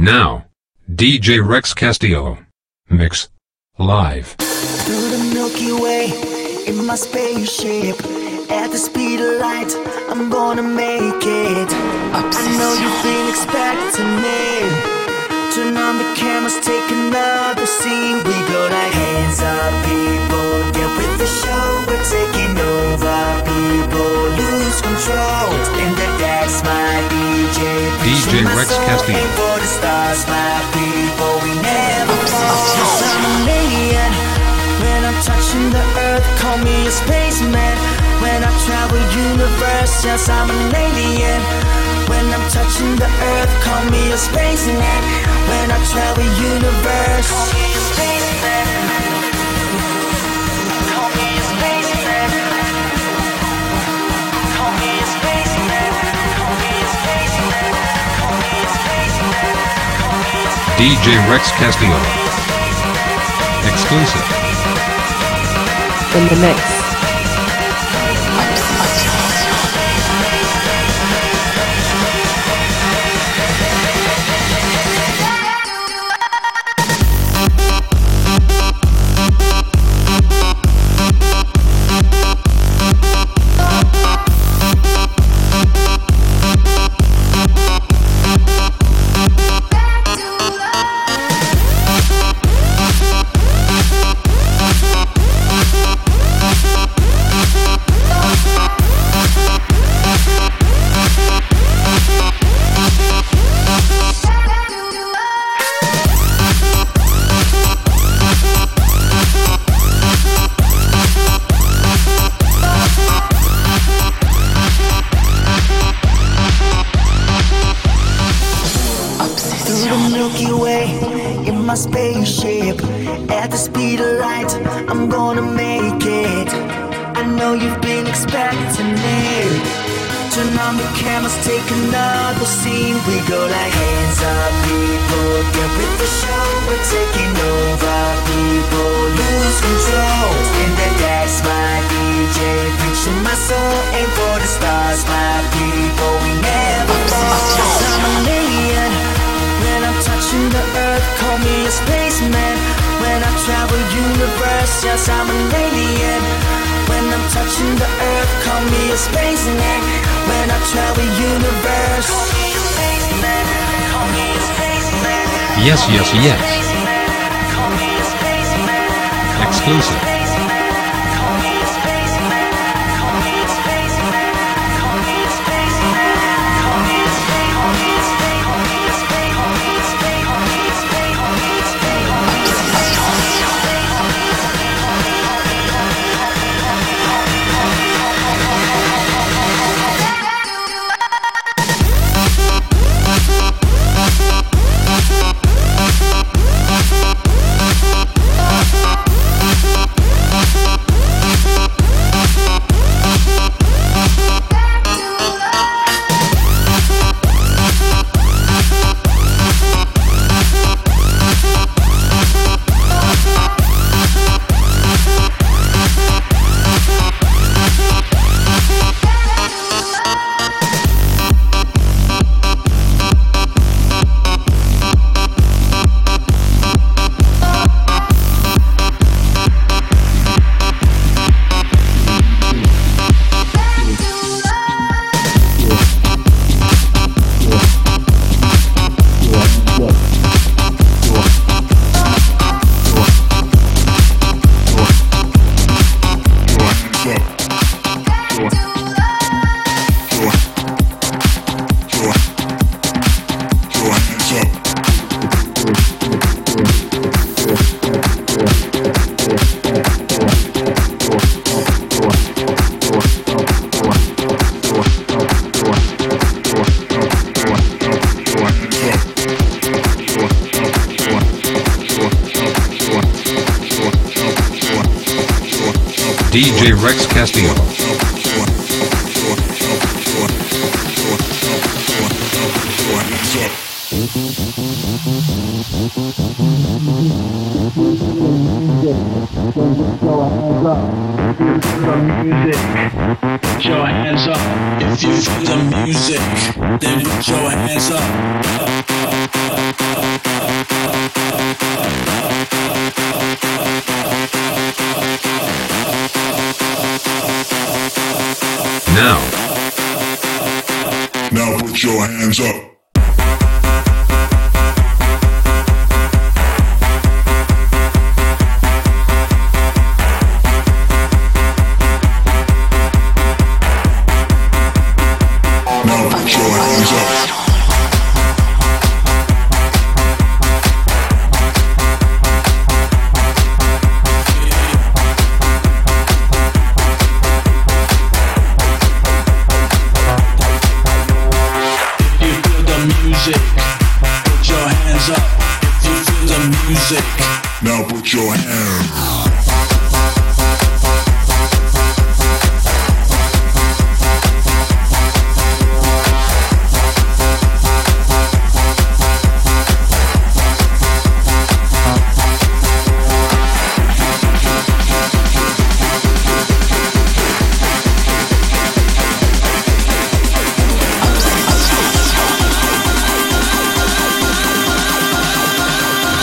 Now, DJ Rex Castillo. Mix. Live. Through the Milky Way in my spaceship. At the speed of light, I'm gonna make it. I know you've been expecting me. Turn on the cameras, take another scene. We go like hands up, people. Get with the show, we're taking over. People lose control. In the decks, my DJ. DJ Rex Castillo. aim for the stars, people. We never fall. Yes, I'm an alien. When I'm touching the earth, call me a spaceman. When I travel universe, yes, I'm an alien. When I'm touching the earth, call me a spaceman. When I travel universe, call me a spaceman. Call me a spaceman. Call me DJ Rex Castillo. Exclusive. in the mix. Spaceship. At the speed of light, I'm gonna make it. I know you've been expecting me. Turn on the cameras, take another scene. We go like hands up, people. Get with the show, we're taking over. People lose control. In the decks, my DJ, preaching my soul. Aim for the stars, my people. We never fall. When the earth, call me a spaceman. When I travel universe, yes, I'm an alien. When I'm touching the earth, call me a spaceman. When I travel universe, call me a spaceman. Call me a spaceman. Yes, yes, yes. Call me a spaceman. Exclusive. hands up if you feel the music. Now put your hands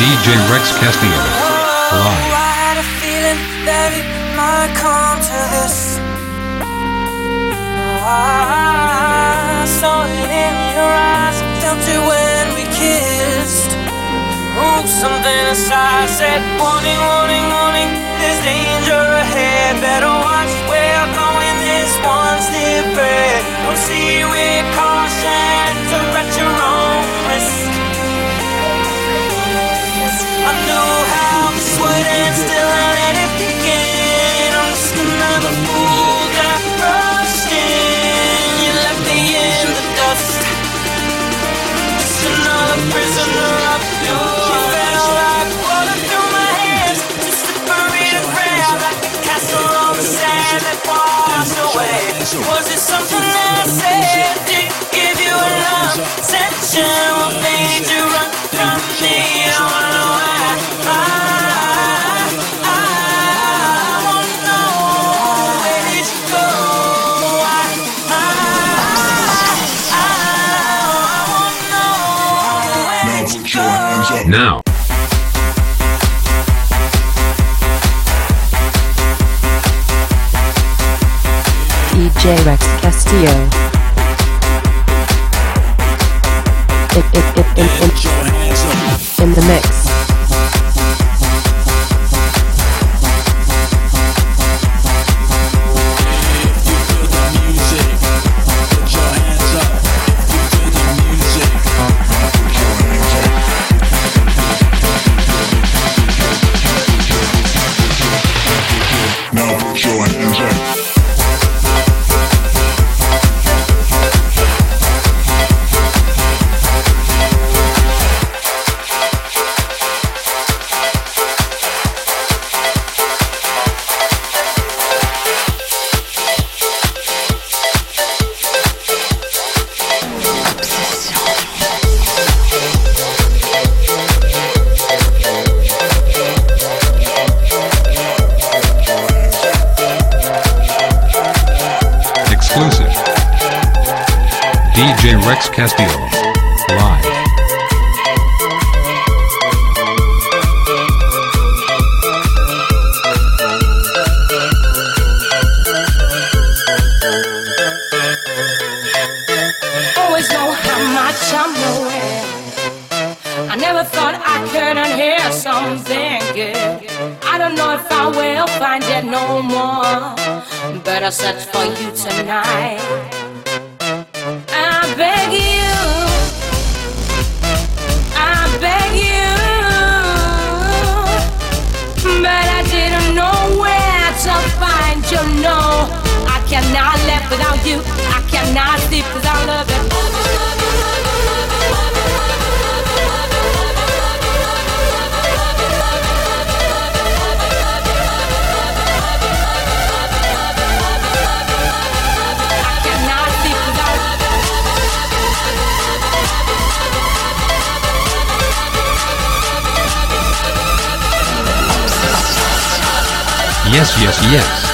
DJ Rex Castillo. Live. Oh, I had a feeling that it might come to this. I saw it in your eyes, felt it when we kissed. Oh, something inside said, warning, warning, warning. There's danger ahead. Better watch where I'm going. This one's different. With caution. Was it something? J-Rex Castillo. It, it, it, it it in the mix. yes, yes, yes.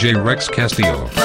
DJ Rex Castillo.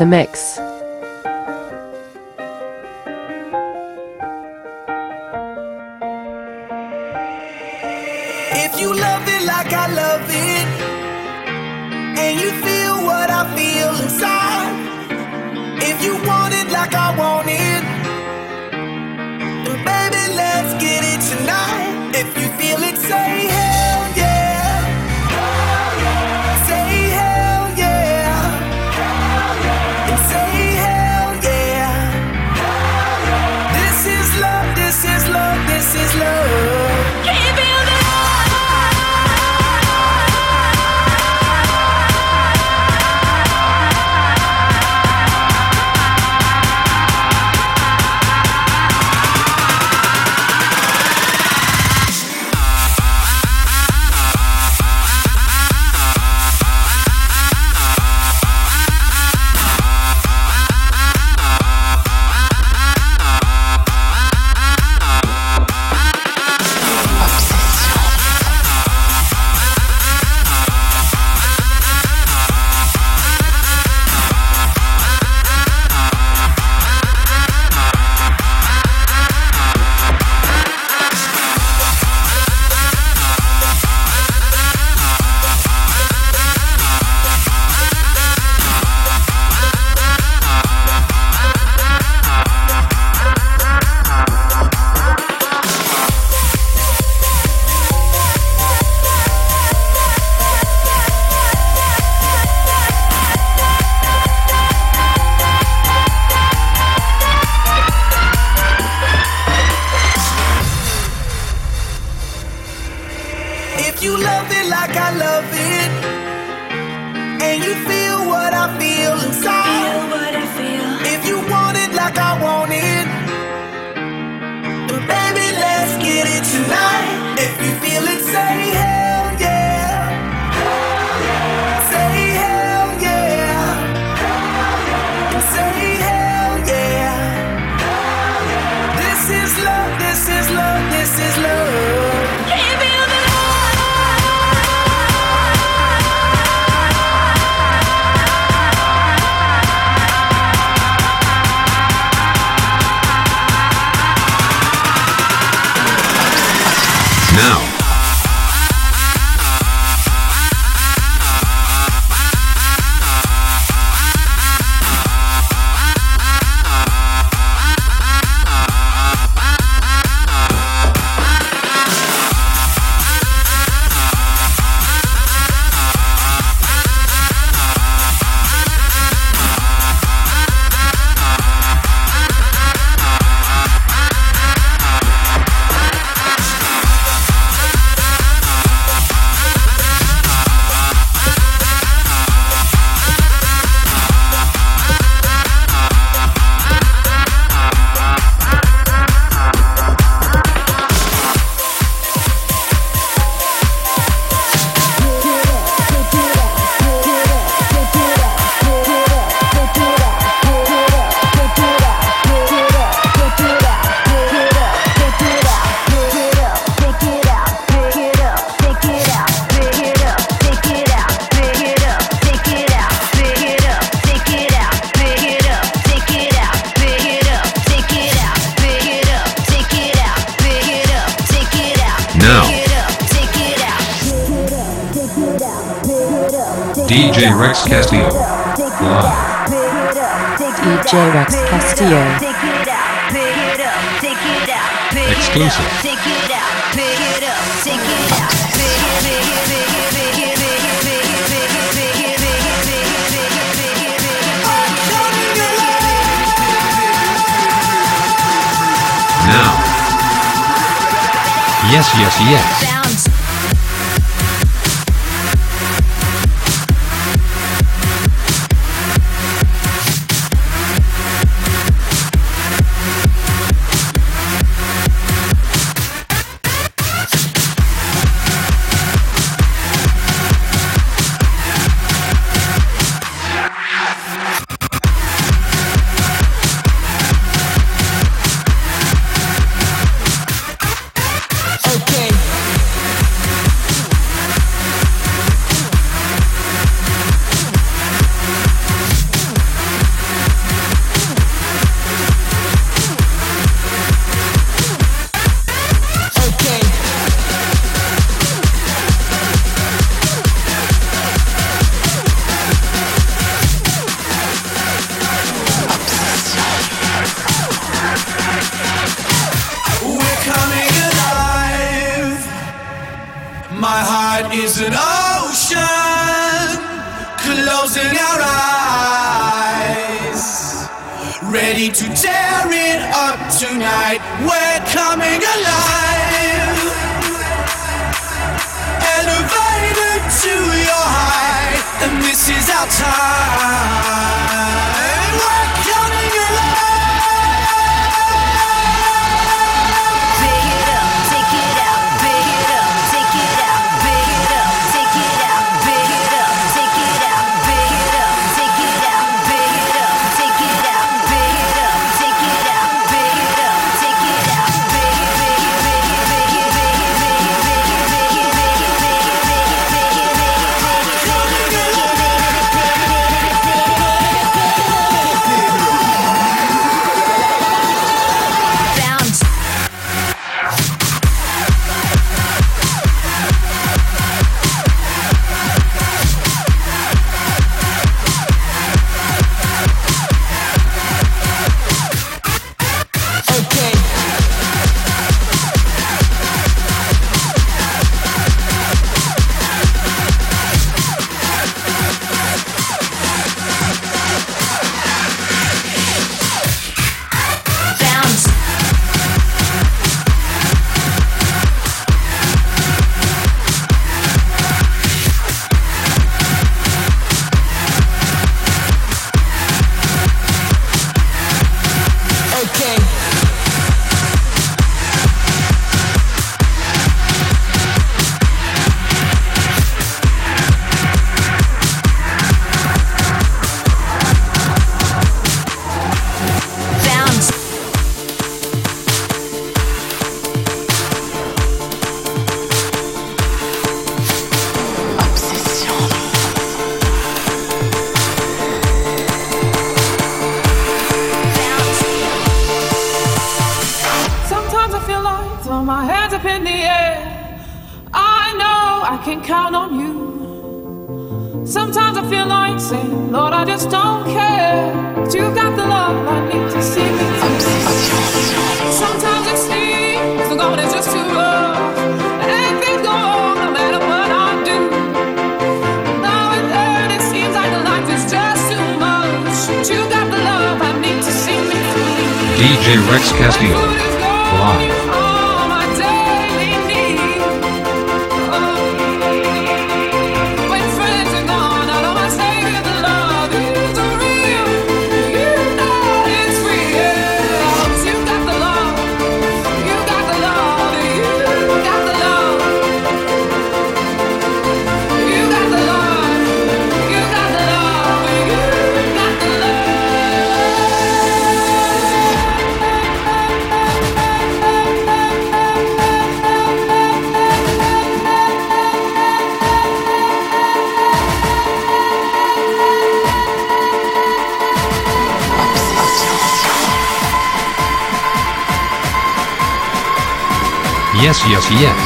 The mix. Yes. An ocean closing our eyes, ready to tear it up tonight. We're coming alive, elevated to your height, and this is our time. 需要体验。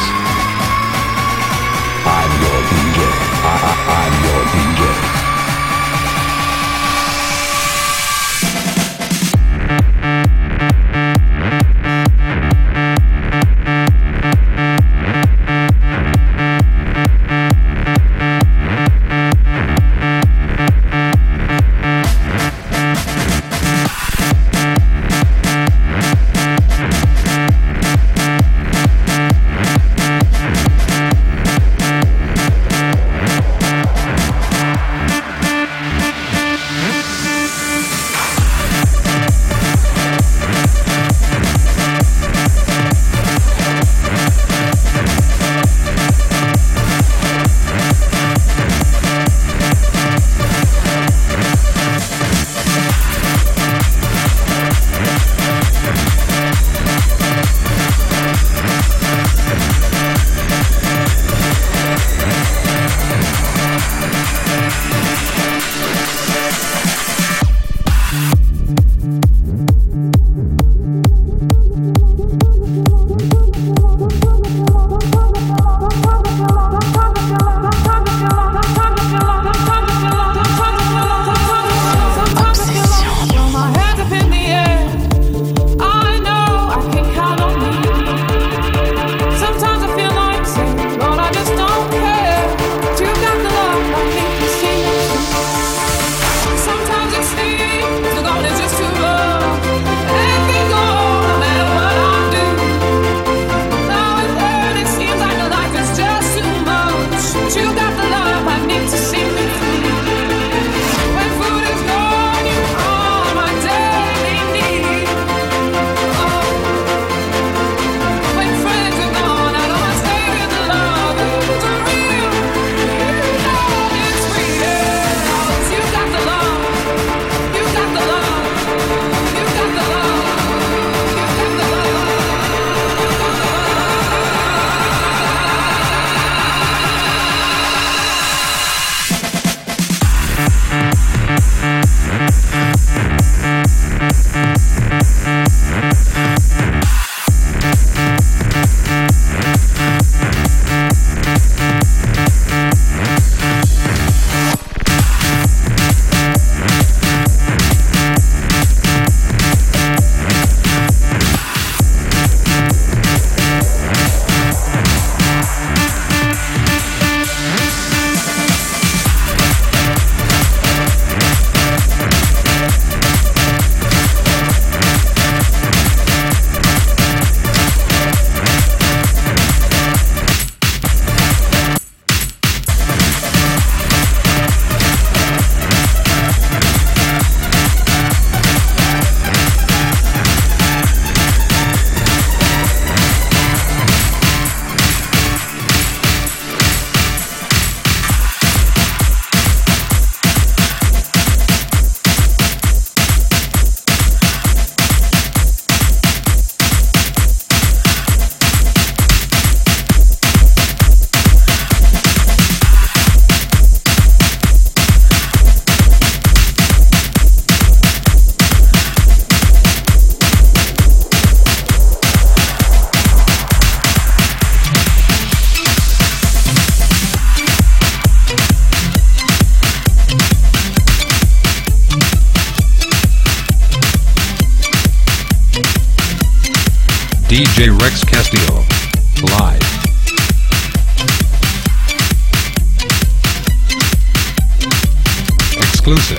Exclusive.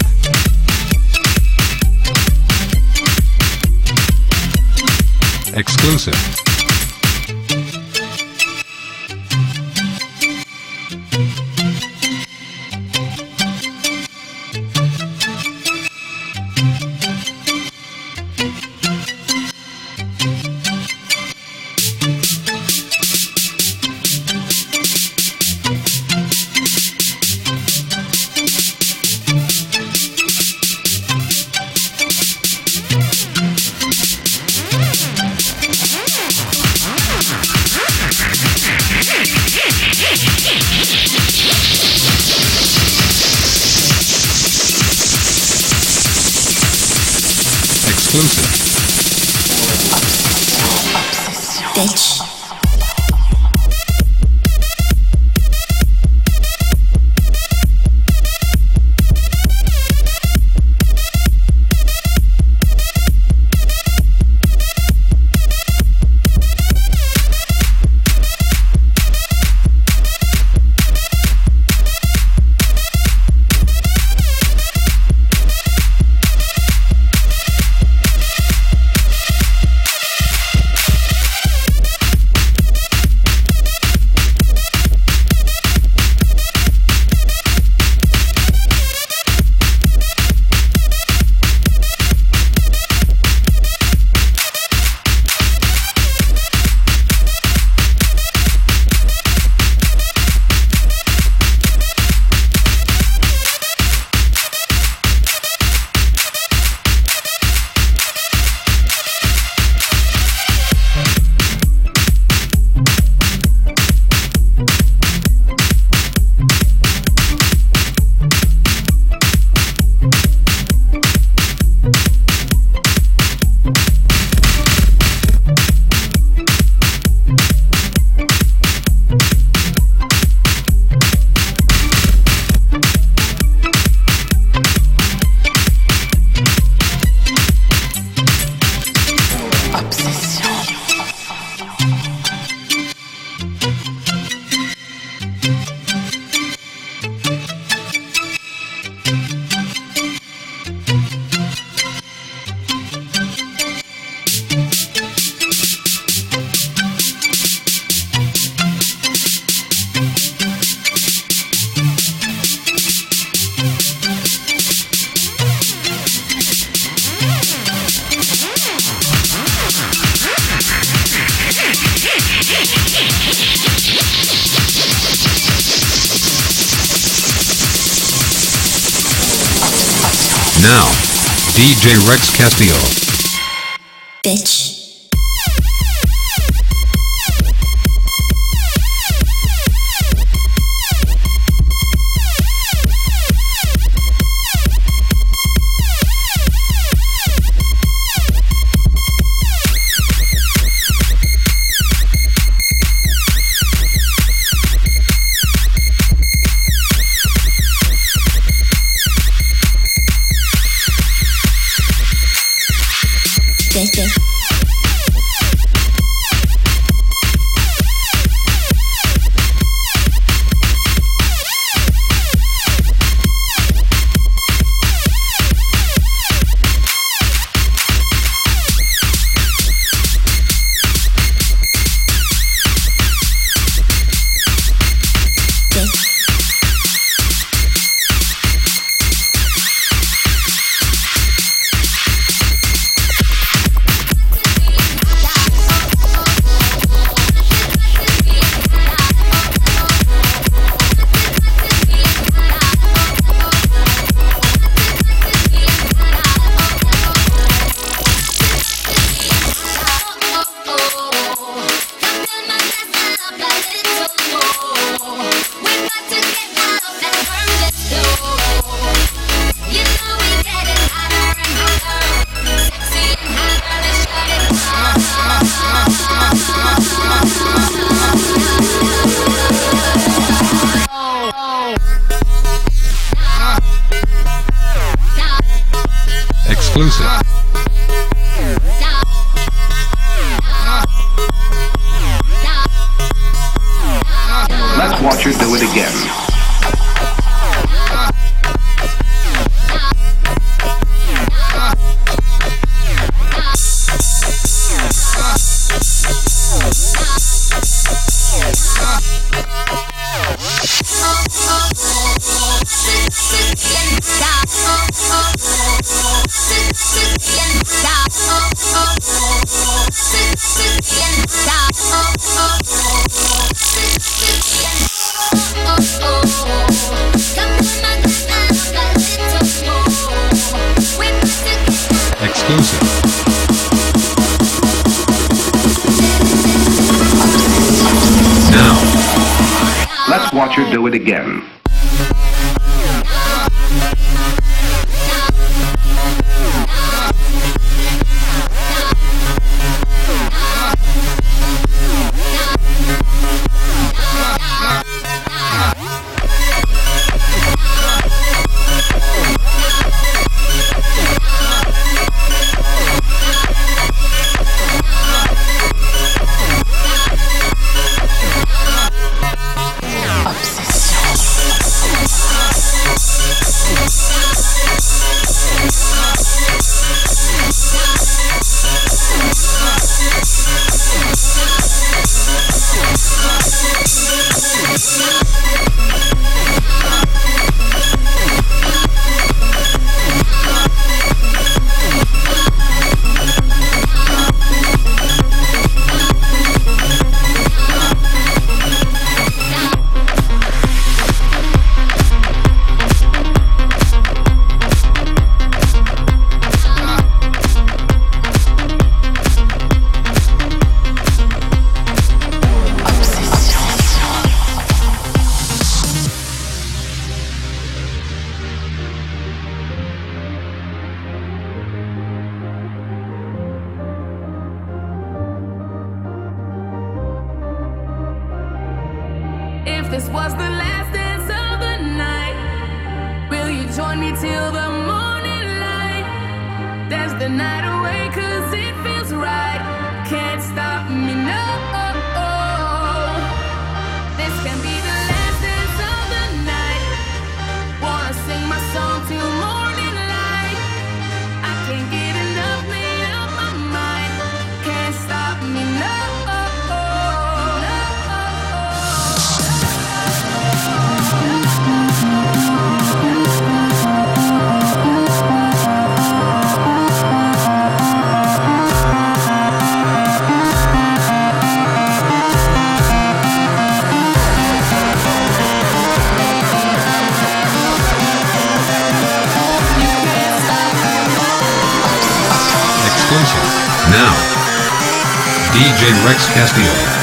Exclusive. Castillo. Castillo.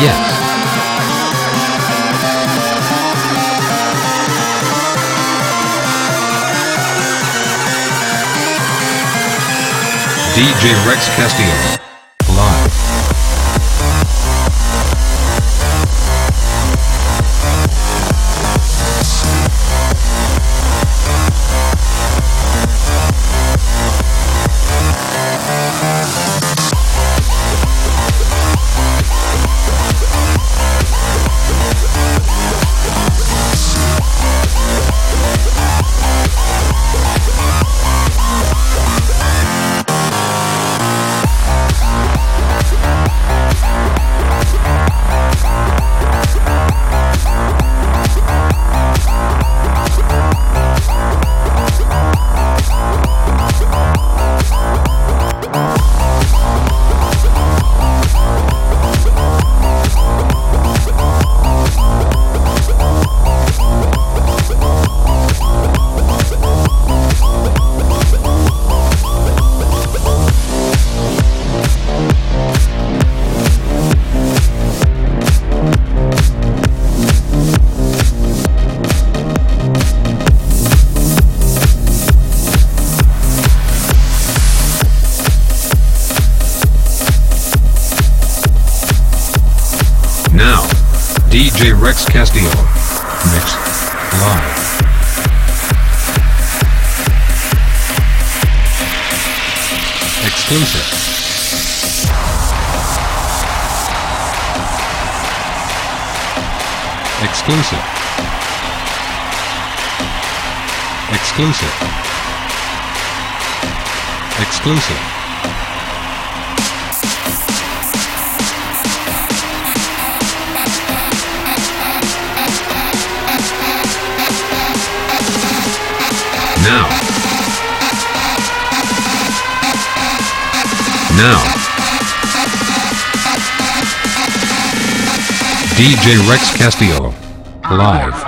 Yes. DJ Rex Castillo. DJ Rex Castillo. Mix. Live. Exclusive. Exclusive. Exclusive. Exclusive. Now. Now. DJ Rex Castillo. Live.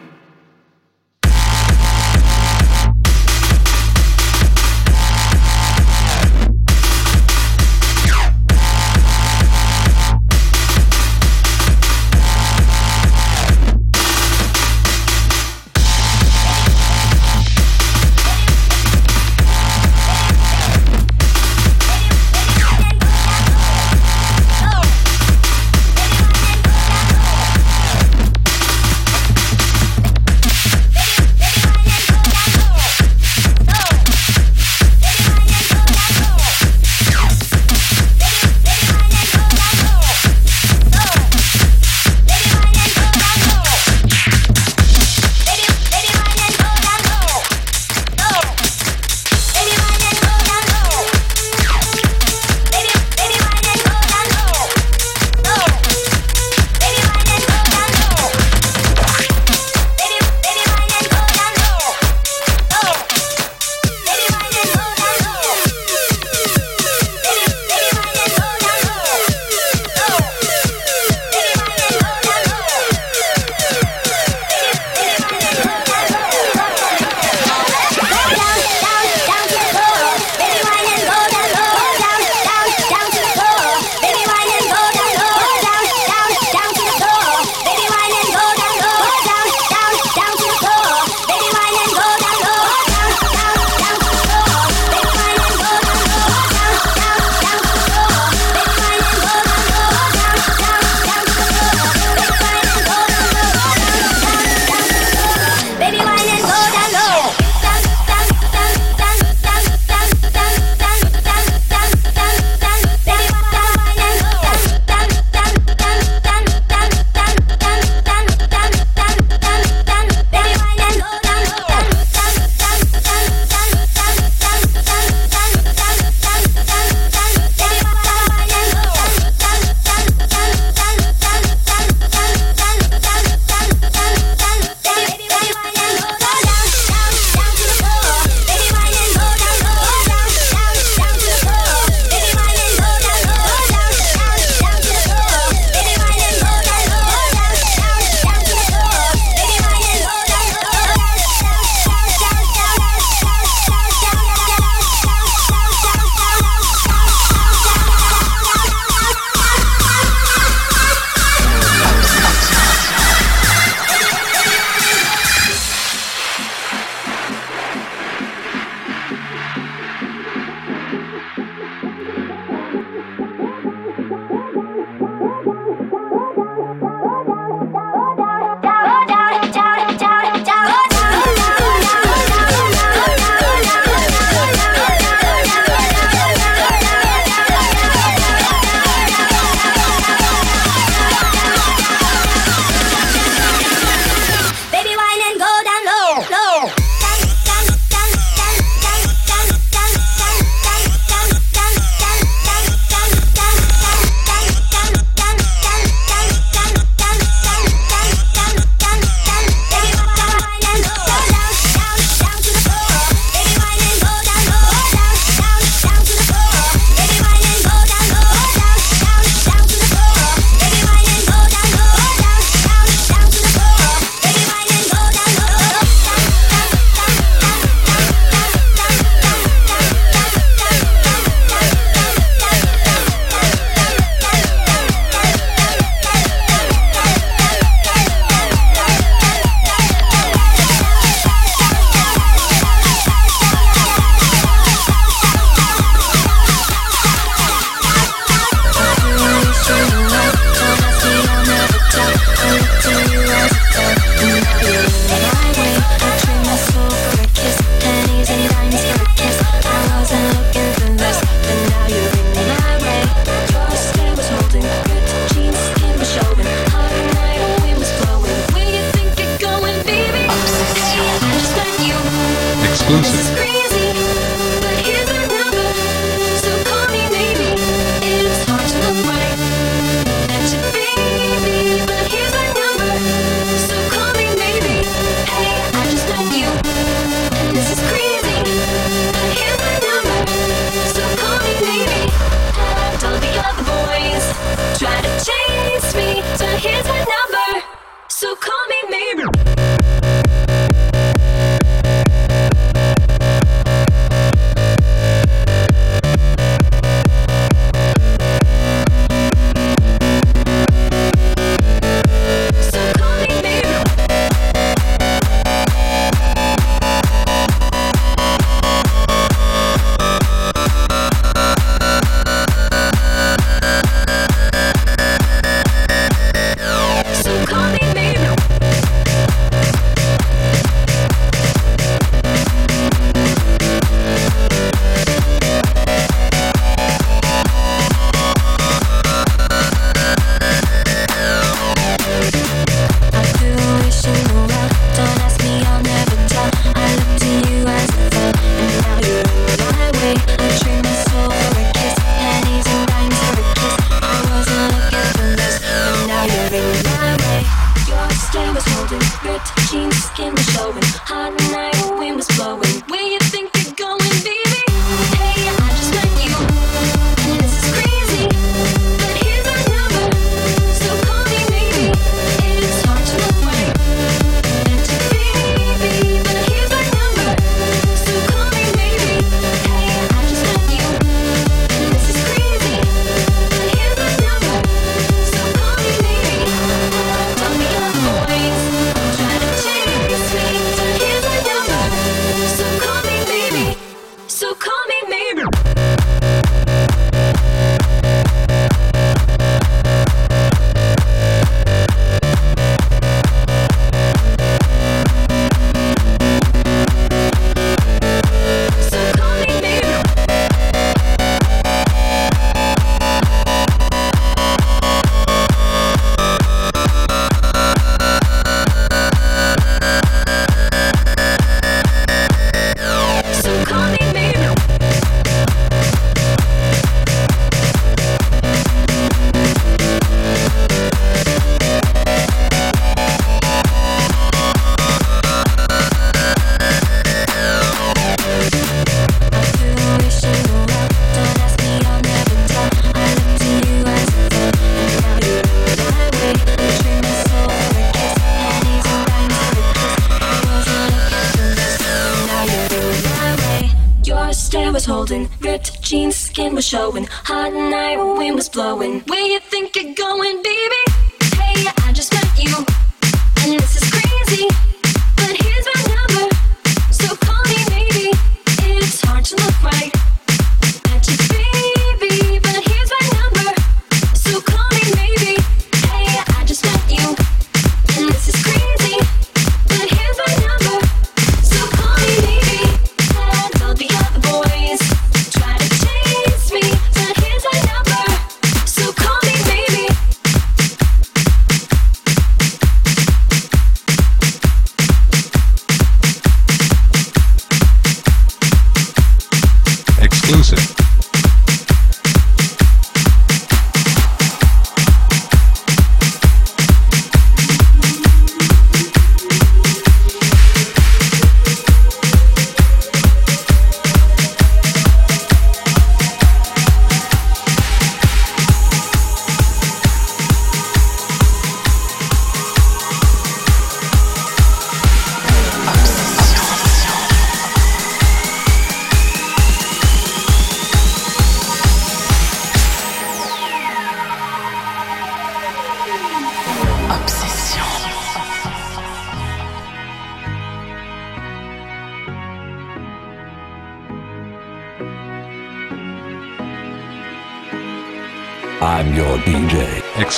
skin was showing. Hot night, wind was blowing. Where you think you're going, baby?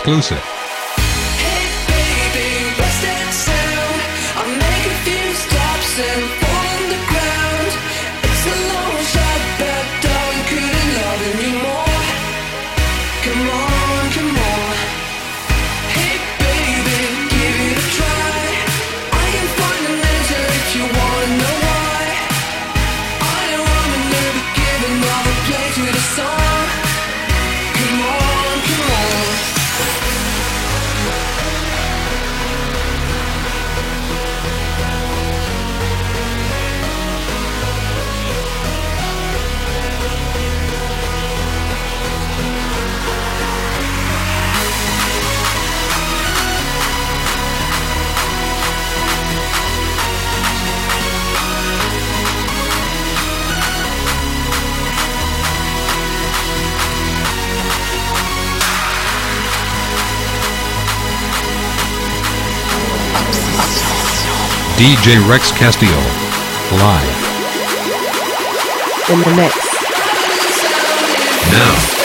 exclusive. Hey baby, DJ Rex Castillo. Live. In the mix. Now.